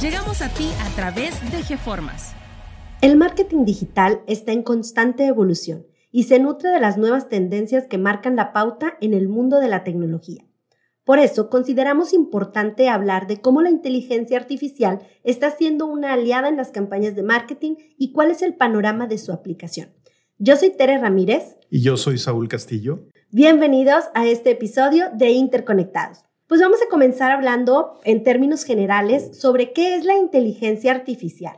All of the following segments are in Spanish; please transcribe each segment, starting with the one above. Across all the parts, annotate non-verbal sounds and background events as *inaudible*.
Llegamos a ti a través de GeFormas. El marketing digital está en constante evolución y se nutre de las nuevas tendencias que marcan la pauta en el mundo de la tecnología. Por eso consideramos importante hablar de cómo la inteligencia artificial está siendo una aliada en las campañas de marketing y cuál es el panorama de su aplicación. Yo soy Tere Ramírez. Y yo soy Saúl Castillo. Bienvenidos a este episodio de Interconectados. Pues vamos a comenzar hablando en términos generales sobre qué es la inteligencia artificial.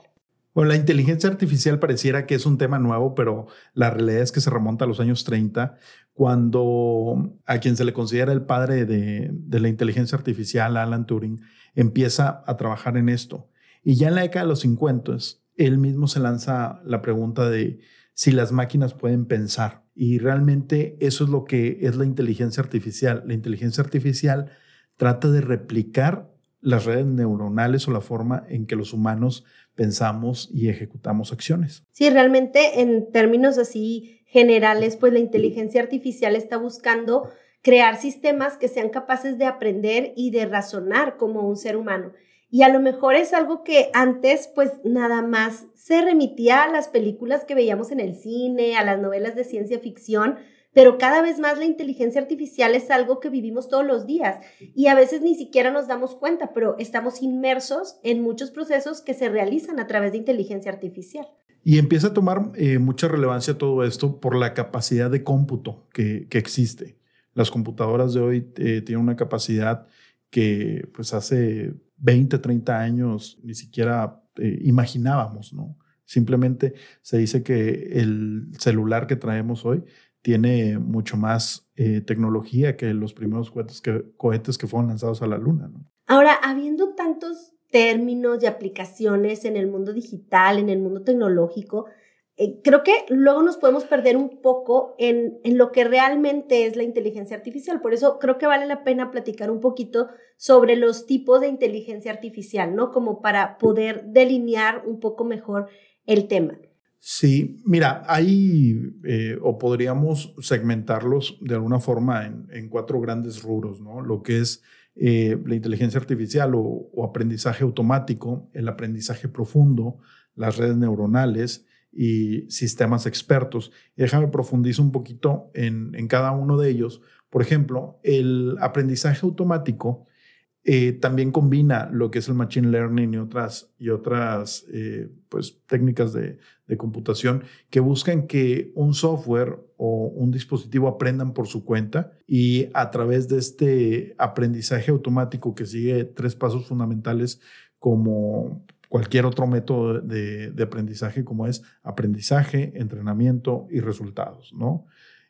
Bueno, la inteligencia artificial pareciera que es un tema nuevo, pero la realidad es que se remonta a los años 30, cuando a quien se le considera el padre de, de, la inteligencia artificial, Alan Turing, empieza a trabajar en esto. Y ya en la década de los 50, él mismo se lanza la pregunta de si las máquinas pueden pensar. Y realmente eso es lo que es la inteligencia artificial. La inteligencia artificial trata de replicar las redes neuronales o la forma en que los humanos pensamos y ejecutamos acciones. Sí, realmente en términos así generales, pues la inteligencia artificial está buscando crear sistemas que sean capaces de aprender y de razonar como un ser humano. Y a lo mejor es algo que antes pues nada más se remitía a las películas que veíamos en el cine, a las novelas de ciencia ficción, pero cada vez más la inteligencia artificial es algo que vivimos todos los días y a veces ni siquiera nos damos cuenta, pero estamos inmersos en muchos procesos que se realizan a través de inteligencia artificial. Y empieza a tomar eh, mucha relevancia todo esto por la capacidad de cómputo que, existe. Las computadoras de hoy eh, tienen una capacidad que pues hace 20, 30 años ni siquiera eh, imaginábamos, ¿no? Simplemente se dice que el celular que traemos hoy tiene mucho más eh, tecnología que los primeros cohetes que, fueron lanzados a la Luna. ¿no? Ahora, habiendo tantos términos y aplicaciones en el mundo digital, en el mundo tecnológico, eh, creo que luego nos podemos perder un poco en, en, lo que realmente es la inteligencia artificial. Por eso creo que vale la pena platicar un poquito sobre los tipos de inteligencia artificial, ¿no? Como para poder delinear un poco mejor el tema. Sí, mira, hay, eh, o podríamos segmentarlos de alguna forma en, cuatro grandes rubros, ¿no? Lo que es eh, la inteligencia artificial o, aprendizaje automático, el aprendizaje profundo, las redes neuronales y sistemas expertos. Y déjame profundizar un poquito en, en cada uno de ellos. Por ejemplo, el aprendizaje automático eh, también combina lo que es el machine learning y otras, y otras eh, pues, técnicas de, computación que buscan que un software o un dispositivo aprendan por su cuenta y a través de este aprendizaje automático que sigue tres pasos fundamentales como cualquier otro método de, de aprendizaje como es aprendizaje, entrenamiento y resultados, ¿no?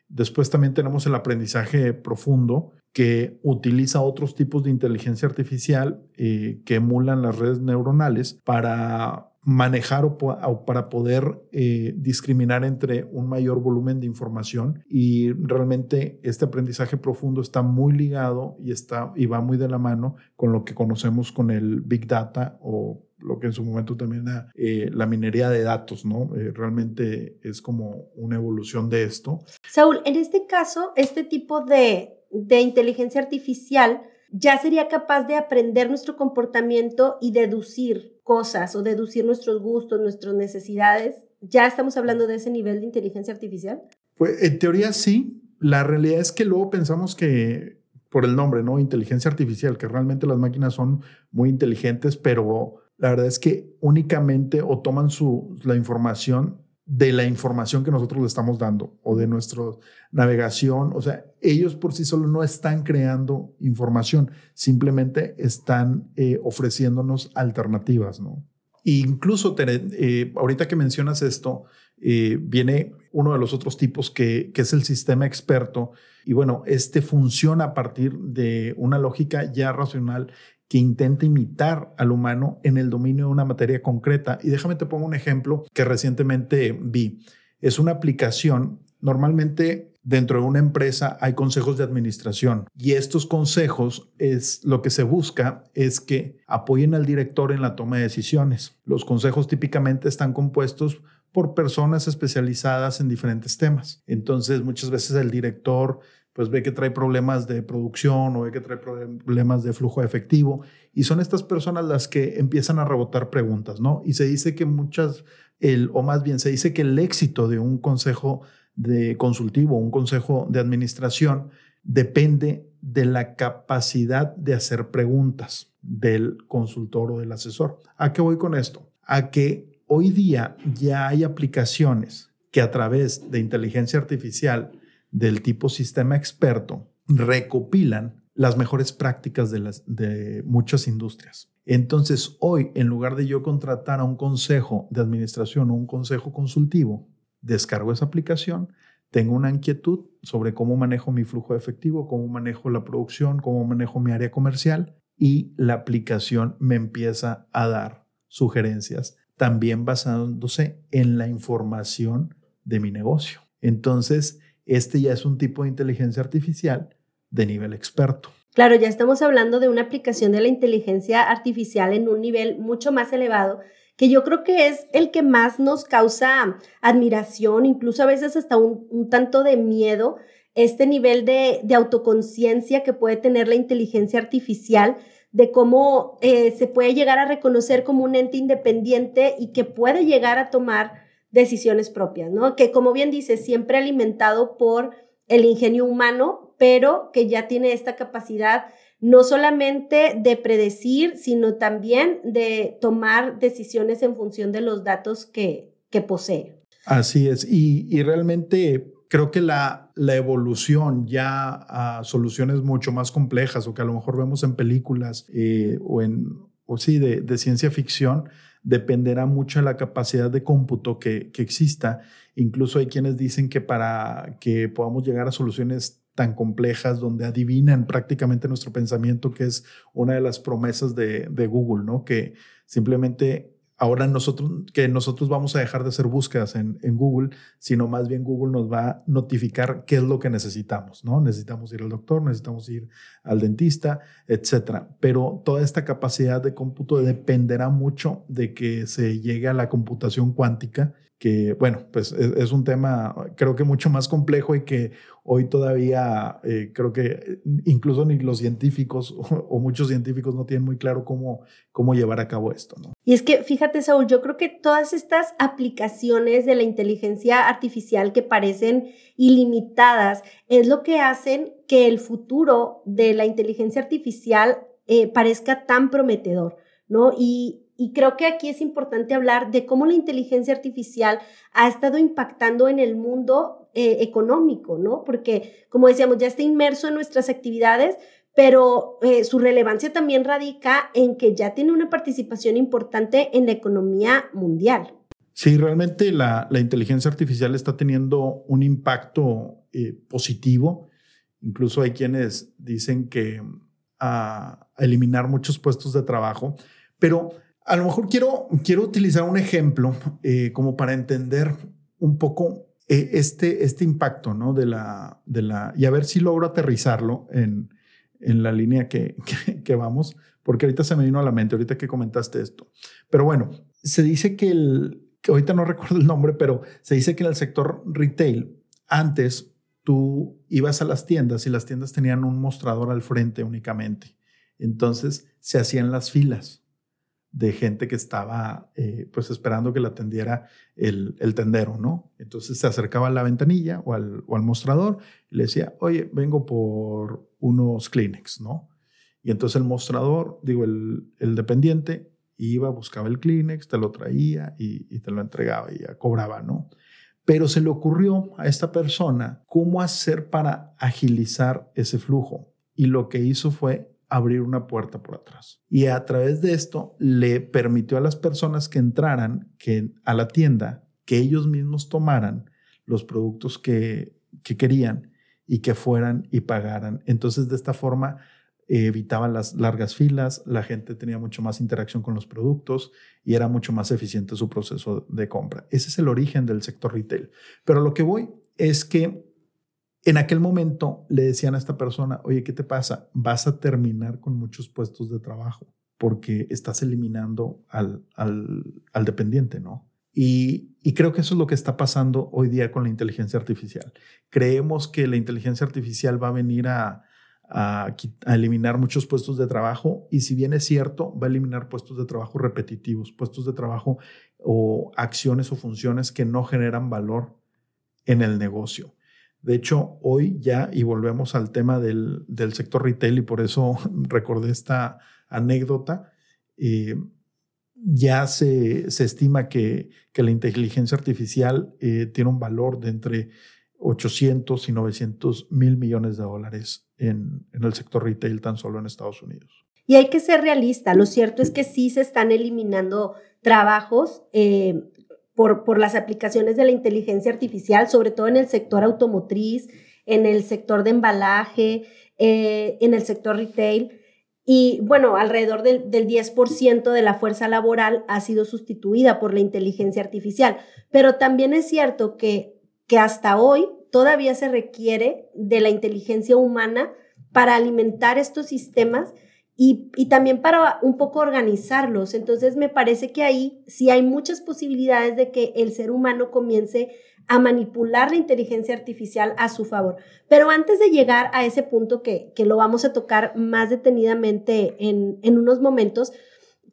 Después también tenemos el aprendizaje profundo, que utiliza otros tipos de inteligencia artificial eh, que emulan las redes neuronales para manejar o, para poder eh, discriminar entre un mayor volumen de información. Y realmente este aprendizaje profundo está muy ligado y está y va muy de la mano con lo que conocemos con el big data o lo que en su momento también era eh, la minería de datos, ¿no? realmente es como una evolución de esto. Saúl, en este caso, este tipo de de inteligencia artificial ya sería capaz de aprender nuestro comportamiento y deducir cosas o deducir nuestros gustos, nuestras necesidades. ¿Ya estamos hablando de ese nivel de inteligencia artificial? Pues en teoría sí. La realidad es que luego pensamos que por el nombre, ¿no? Inteligencia artificial, que realmente las máquinas son muy inteligentes, pero la verdad es que únicamente o toman su, la información de la información que nosotros le estamos dando o de nuestra navegación. O sea, ellos por sí solos no están creando información, simplemente están eh, ofreciéndonos alternativas, ¿no? incluso, eh, ahorita que mencionas esto, eh, viene uno de los otros tipos que, que, es el sistema experto. Y bueno, este funciona a partir de una lógica ya racional que intenta imitar al humano en el dominio de una materia concreta. Y déjame te pongo un ejemplo que recientemente vi. Es una aplicación, normalmente dentro de una empresa hay consejos de administración y estos consejos es lo que se busca es que apoyen al director en la toma de decisiones. Los consejos típicamente están compuestos por personas especializadas en diferentes temas. Entonces, muchas veces el director pues ve que trae problemas de producción o ve que trae problemas de flujo efectivo y son estas personas las que empiezan a rebotar preguntas, ¿no? Y se dice que muchas, el, o más bien se dice que el éxito de un consejo de consultivo, un consejo de administración, depende de la capacidad de hacer preguntas del consultor o del asesor. ¿A qué voy con esto? A que hoy día ya hay aplicaciones que a través de inteligencia artificial del tipo sistema experto recopilan las mejores prácticas de, las, de muchas industrias. Entonces, hoy, en lugar de yo contratar a un consejo de administración o un consejo consultivo, descargo esa aplicación, tengo una inquietud sobre cómo manejo mi flujo de efectivo, cómo manejo la producción, cómo manejo mi área comercial y la aplicación me empieza a dar sugerencias, también basándose en la información de mi negocio. Entonces, este ya es un tipo de inteligencia artificial de nivel experto. Claro, ya estamos hablando de una aplicación de la inteligencia artificial en un nivel mucho más elevado, que yo creo que es el que más nos causa admiración, incluso a veces hasta un, tanto de miedo, este nivel de, autoconciencia que puede tener la inteligencia artificial, de cómo eh, se puede llegar a reconocer como un ente independiente y que puede llegar a tomar decisiones propias, ¿no? Que como bien dice, siempre alimentado por el ingenio humano, pero que ya tiene esta capacidad no solamente de predecir, sino también de tomar decisiones en función de los datos que, que posee. Así es, y, realmente creo que la, la, evolución ya a soluciones mucho más complejas o que a lo mejor vemos en películas eh, o en, o sí, de, de ciencia ficción, dependerá mucho de la capacidad de cómputo que, que, exista. Incluso hay quienes dicen que para que podamos llegar a soluciones tan complejas donde adivinan prácticamente nuestro pensamiento, que es una de las promesas de, de Google, ¿no? Que simplemente ahora nosotros, que nosotros vamos a dejar de hacer búsquedas en, en, Google, sino más bien Google nos va a notificar qué es lo que necesitamos, ¿no? Necesitamos ir al doctor, necesitamos ir al dentista, etcétera. Pero toda esta capacidad de cómputo dependerá mucho de que se llegue a la computación cuántica que bueno, pues es, un tema creo que mucho más complejo y que hoy todavía eh, creo que incluso ni los científicos *laughs* o, muchos científicos no tienen muy claro cómo, cómo llevar a cabo esto. ¿no? Y es que fíjate, Saúl, yo creo que todas estas aplicaciones de la inteligencia artificial que parecen ilimitadas es lo que hacen que el futuro de la inteligencia artificial eh, parezca tan prometedor, ¿no? Y, y creo que aquí es importante hablar de cómo la inteligencia artificial ha estado impactando en el mundo eh, económico, ¿no? Porque, como decíamos, ya está inmerso en nuestras actividades, pero eh, su relevancia también radica en que ya tiene una participación importante en la economía mundial. Sí, realmente la, inteligencia artificial está teniendo un impacto eh, positivo. Incluso hay quienes dicen que a eliminar muchos puestos de trabajo, pero a lo mejor quiero, quiero utilizar un ejemplo eh, como para entender un poco eh, este, este impacto, ¿no? De la, de la, y a ver si logro aterrizarlo en, en la línea que, *laughs* que, vamos, porque ahorita se me vino a la mente, ahorita que comentaste esto. Pero bueno, se dice que el, que ahorita no *laughs* recuerdo el nombre, pero se dice que en el sector retail, antes tú ibas a las tiendas y las tiendas tenían un mostrador al frente únicamente. Entonces se hacían las filas de gente que estaba eh, pues esperando que la atendiera el, el, tendero, ¿no? Entonces se acercaba a la ventanilla o al, o al mostrador y le decía, oye, vengo por unos Kleenex, ¿no? Y entonces el mostrador, digo, el, el dependiente iba, buscaba el Kleenex, te lo traía y, te lo entregaba y ya cobraba, ¿no? Pero se le ocurrió a esta persona cómo hacer para agilizar ese flujo. Y lo que hizo fue abrir una puerta por atrás. Y a través de esto le permitió a las personas que entraran a la tienda que ellos mismos tomaran los productos que, que querían y que fueran y pagaran. Entonces, de esta forma, evitaban las largas filas, la gente tenía mucho más interacción con los productos y era mucho más eficiente su proceso de compra. Ese es el origen del sector retail. Pero lo que voy es que en aquel momento le decían a esta persona, oye, ¿qué te pasa? Vas a terminar con muchos puestos de trabajo porque estás eliminando al, al, dependiente, ¿no? Y, creo que eso es lo que está pasando hoy día con la inteligencia artificial. Creemos que la inteligencia artificial va a venir a, a, eliminar muchos puestos de trabajo y si bien es cierto, va a eliminar puestos de trabajo repetitivos, puestos de trabajo o acciones o funciones que no generan valor en el negocio. De hecho, hoy ya, y volvemos al tema del, sector retail, y por eso *laughs* recordé esta anécdota, eh, ya se, estima que, la inteligencia artificial eh, tiene un valor de entre 800 y 900 mil millones de dólares en, el sector retail tan solo en Estados Unidos. Y hay que ser realista. Lo cierto es que sí se están eliminando trabajos eh, por, por las aplicaciones de la inteligencia artificial, sobre todo en el sector automotriz, en el sector de embalaje, eh, en el sector retail. Y bueno, alrededor del, del 10% de la fuerza laboral ha sido sustituida por la inteligencia artificial. Pero también es cierto que, que hasta hoy todavía se requiere de la inteligencia humana para alimentar estos sistemas y, también para un poco organizarlos. Entonces me parece que ahí sí hay muchas posibilidades de que el ser humano comience a manipular la inteligencia artificial a su favor. Pero antes de llegar a ese punto que, lo vamos a tocar más detenidamente en, en unos momentos,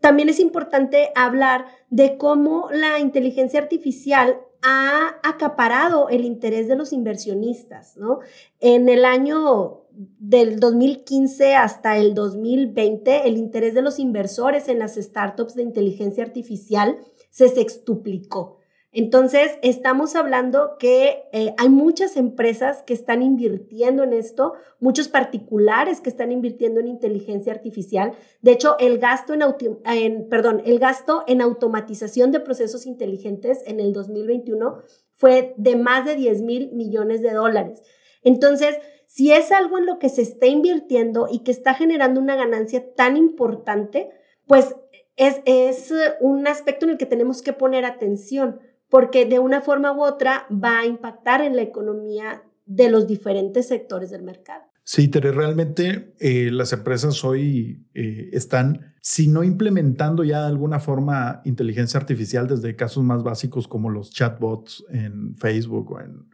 también es importante hablar de cómo la inteligencia artificial ha acaparado el interés de los inversionistas, ¿no? En el año del 2015 hasta el 2020, el interés de los inversores en las startups de inteligencia artificial se sextuplicó. Entonces, estamos hablando que eh, hay muchas empresas que están invirtiendo en esto, muchos particulares que están invirtiendo en inteligencia artificial. De hecho, el gasto en, perdón, el gasto en automatización de procesos inteligentes en el 2021 fue de más de 10 mil millones de dólares. Entonces, si es algo en lo que se está invirtiendo y que está generando una ganancia tan importante, pues es, un aspecto en el que tenemos que poner atención porque de una forma u otra va a impactar en la economía de los diferentes sectores del mercado. Sí, Tere, realmente eh, las empresas hoy eh, están, si no implementando ya de alguna forma inteligencia artificial desde casos más básicos como los chatbots en Facebook o en,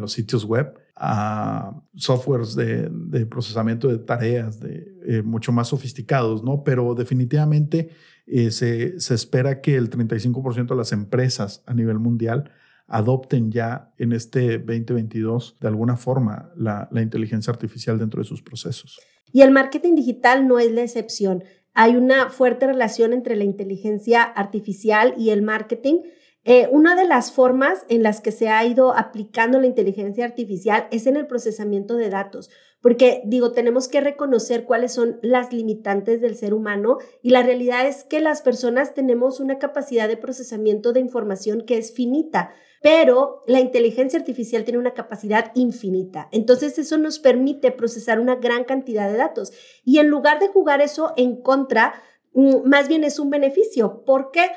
los sitios web, a softwares de, procesamiento de tareas de, eh, mucho más sofisticados, ¿no? Pero definitivamente eh, se, espera que el 35% de las empresas a nivel mundial adopten ya en este 2022 de alguna forma la, la inteligencia artificial dentro de sus procesos. Y el marketing digital no es la excepción. Hay una fuerte relación entre la inteligencia artificial y el marketing. Eh, una de las formas en las que se ha ido aplicando la inteligencia artificial es en el procesamiento de datos. Porque digo, tenemos que reconocer cuáles son las limitantes del ser humano y la realidad es que las personas tenemos una capacidad de procesamiento de información que es finita, pero la inteligencia artificial tiene una capacidad infinita. Entonces eso nos permite procesar una gran cantidad de datos y en lugar de jugar eso en contra, mm, más bien es un beneficio. ¿Por qué? Porque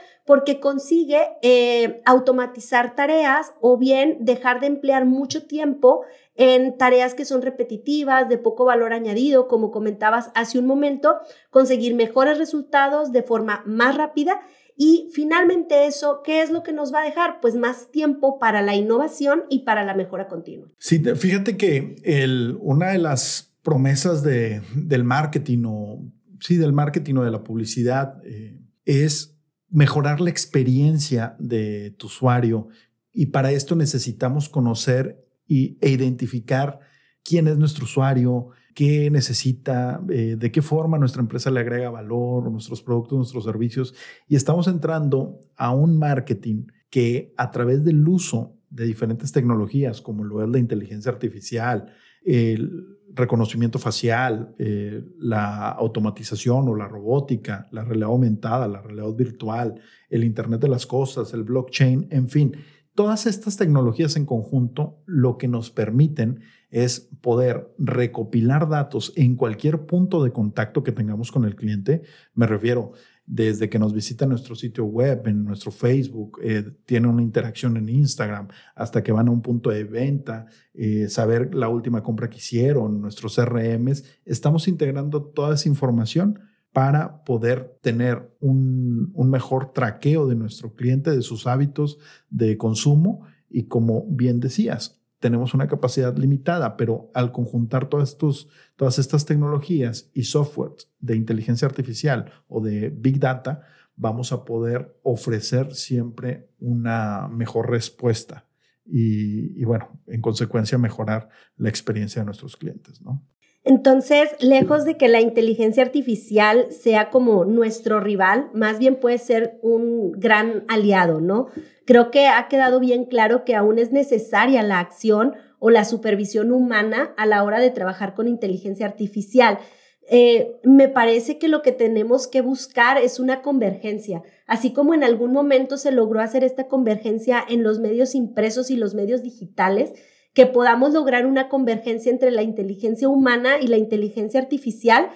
consigue eh, automatizar tareas o bien dejar de emplear mucho tiempo en tareas que son repetitivas, de poco valor añadido, como comentabas hace un momento, conseguir mejores resultados de forma más rápida y finalmente eso, ¿qué es lo que nos va a dejar? Pues más tiempo para la innovación y para la mejora continua. Sí, fíjate que el, una de las promesas de, del marketing o, sí, del marketing o de la publicidad eh, es mejorar la experiencia de tu usuario y para esto necesitamos conocer e identificar quién es nuestro usuario, qué necesita, eh, de qué forma nuestra empresa le agrega valor, nuestros productos, nuestros servicios. Y estamos entrando a un marketing que a través del uso de diferentes tecnologías, como lo es la inteligencia artificial, el reconocimiento facial, eh, la automatización o la robótica, la realidad aumentada, la realidad virtual, el Internet de las Cosas, el blockchain, en fin, todas estas tecnologías en conjunto lo que nos permiten es poder recopilar datos en cualquier punto de contacto que tengamos con el cliente. Me refiero desde que nos visita nuestro sitio web, en nuestro Facebook, eh, tiene una interacción en Instagram, hasta que van a un punto de venta, eh, saber la última compra que hicieron, nuestros CRMs. Estamos integrando toda esa información para poder tener un, un mejor traqueo de nuestro cliente, de sus hábitos de consumo. Y como bien decías, tenemos una capacidad limitada, pero al conjuntar todas, todas estas tecnologías y softwares de inteligencia artificial o de big data, vamos a poder ofrecer siempre una mejor respuesta y, y bueno, en consecuencia mejorar la experiencia de nuestros clientes, ¿no? Entonces, lejos de que la inteligencia artificial sea como nuestro rival, más bien puede ser un gran aliado, ¿no? Creo que ha quedado bien claro que aún es necesaria la acción o la supervisión humana a la hora de trabajar con inteligencia artificial. Eh, me parece que lo que tenemos que buscar es una convergencia, así como en algún momento se logró hacer esta convergencia en los medios impresos y los medios digitales, que podamos lograr una convergencia entre la inteligencia humana y la inteligencia artificial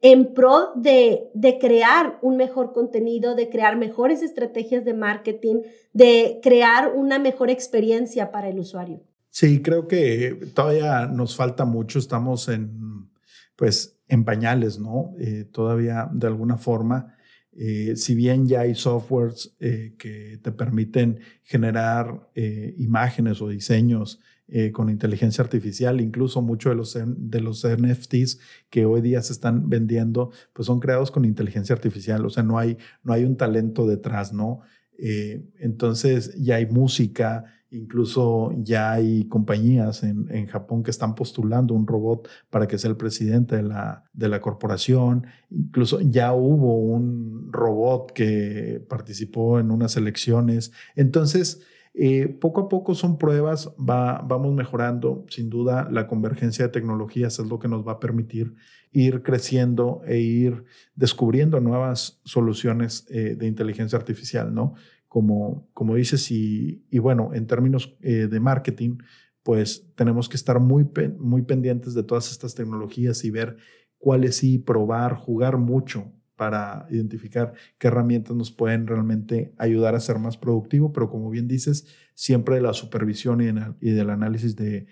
en pro de, de, crear un mejor contenido, de crear mejores estrategias de marketing, de crear una mejor experiencia para el usuario. Sí, creo que todavía nos falta mucho, estamos en, pues, en pañales, ¿no? Eh, todavía de alguna forma, eh, si bien ya hay softwares eh, que te permiten generar imágenes o diseños eh, con inteligencia artificial, incluso muchos de los, de los NFTs que hoy día se están vendiendo, pues son creados con inteligencia artificial, o sea, no hay, no hay un talento detrás, ¿no? Eh, entonces ya hay música, incluso ya hay compañías en, en, Japón que están postulando un robot para que sea el presidente de la, de la corporación, incluso ya hubo un robot que participó en unas elecciones, entonces eh, poco a poco son pruebas, va, vamos mejorando. Sin duda, la convergencia de tecnologías es lo que nos va a permitir ir creciendo e ir descubriendo nuevas soluciones eh, de inteligencia artificial, ¿no? Como, como dices, y, bueno, en términos eh, de marketing, pues tenemos que estar muy, muy pendientes de todas estas tecnologías y ver cuáles sí probar, jugar mucho para identificar qué herramientas nos pueden realmente ayudar a ser más productivo, pero como bien dices, siempre de la supervisión y, del análisis de,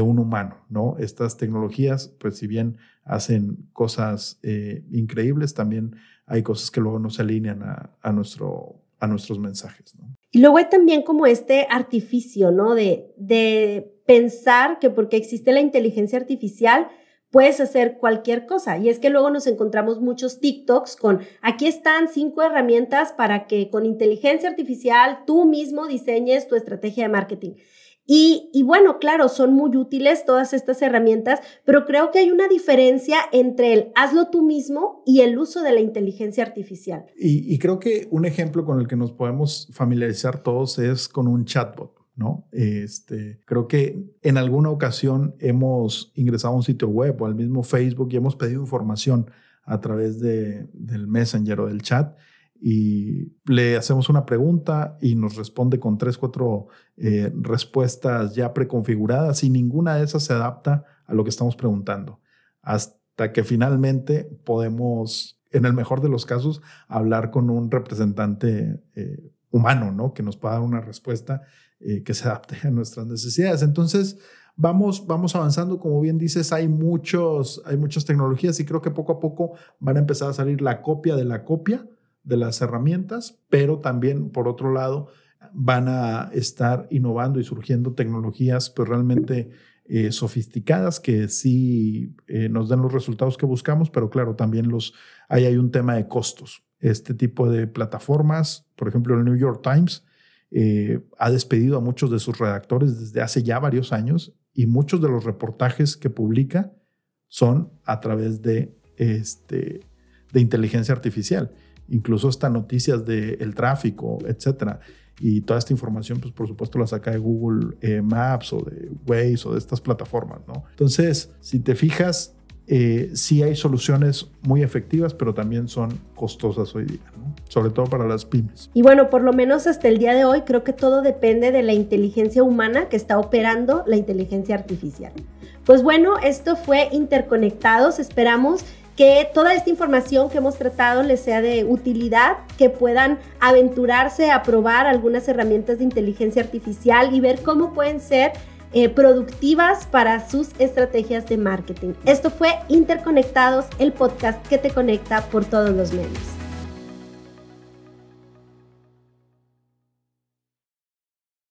un humano, ¿no? Estas tecnologías, pues si bien hacen cosas eh, increíbles, también hay cosas que luego no se alinean a, nuestro, a nuestros mensajes. Y luego hay también como este artificio, ¿no? De pensar que porque existe la inteligencia artificial, puedes hacer cualquier cosa. Y es que luego nos encontramos muchos TikToks con, aquí están cinco herramientas para que con inteligencia artificial tú mismo diseñes tu estrategia de marketing. Y, bueno, claro, son muy útiles todas estas herramientas, pero creo que hay una diferencia entre el hazlo tú mismo y el uso de la inteligencia artificial. Y creo que un ejemplo con el que nos podemos familiarizar todos es con un chatbot. ¿No? Este, creo que en alguna ocasión hemos ingresado a un sitio web o al mismo Facebook y hemos pedido información a través de, del Messenger o del chat y le hacemos una pregunta y nos responde con tres, cuatro eh, respuestas ya preconfiguradas y ninguna de esas se adapta a lo que estamos preguntando. Hasta que finalmente podemos, en el mejor de los casos, hablar con un representante eh, humano, ¿no? Que nos pueda dar una respuesta eh, que se adapte a nuestras necesidades. Entonces, vamos, vamos avanzando, como bien dices, hay, muchos, hay muchas tecnologías y creo que poco a poco van a empezar a salir la copia de la copia de las herramientas, pero también, por otro lado, van a estar innovando y surgiendo tecnologías pues realmente eh, sofisticadas que sí eh, nos den los resultados que buscamos, pero claro, también los, ahí hay un tema de costos. Este tipo de plataformas, por ejemplo, el New York Times, eh, ha despedido a muchos de sus redactores desde hace ya varios años y muchos de los reportajes que publica son a través de, este, de inteligencia artificial. Incluso hasta noticias del tráfico, etcétera. Y toda esta información, pues por supuesto, la saca de Google eh, Maps o de Waze o de estas plataformas, ¿no? Entonces, si te fijas, eh, sí hay soluciones muy efectivas, pero también son costosas hoy día, sobre todo para las pymes. Y bueno, por lo menos hasta el día de hoy creo que todo depende de la inteligencia humana que está operando la inteligencia artificial. Pues bueno, esto fue Interconectados. Esperamos que toda esta información que hemos tratado les sea de utilidad, que puedan aventurarse a probar algunas herramientas de inteligencia artificial y ver cómo pueden ser eh, productivas para sus estrategias de marketing. Esto fue Interconectados, el podcast que te conecta por todos los medios.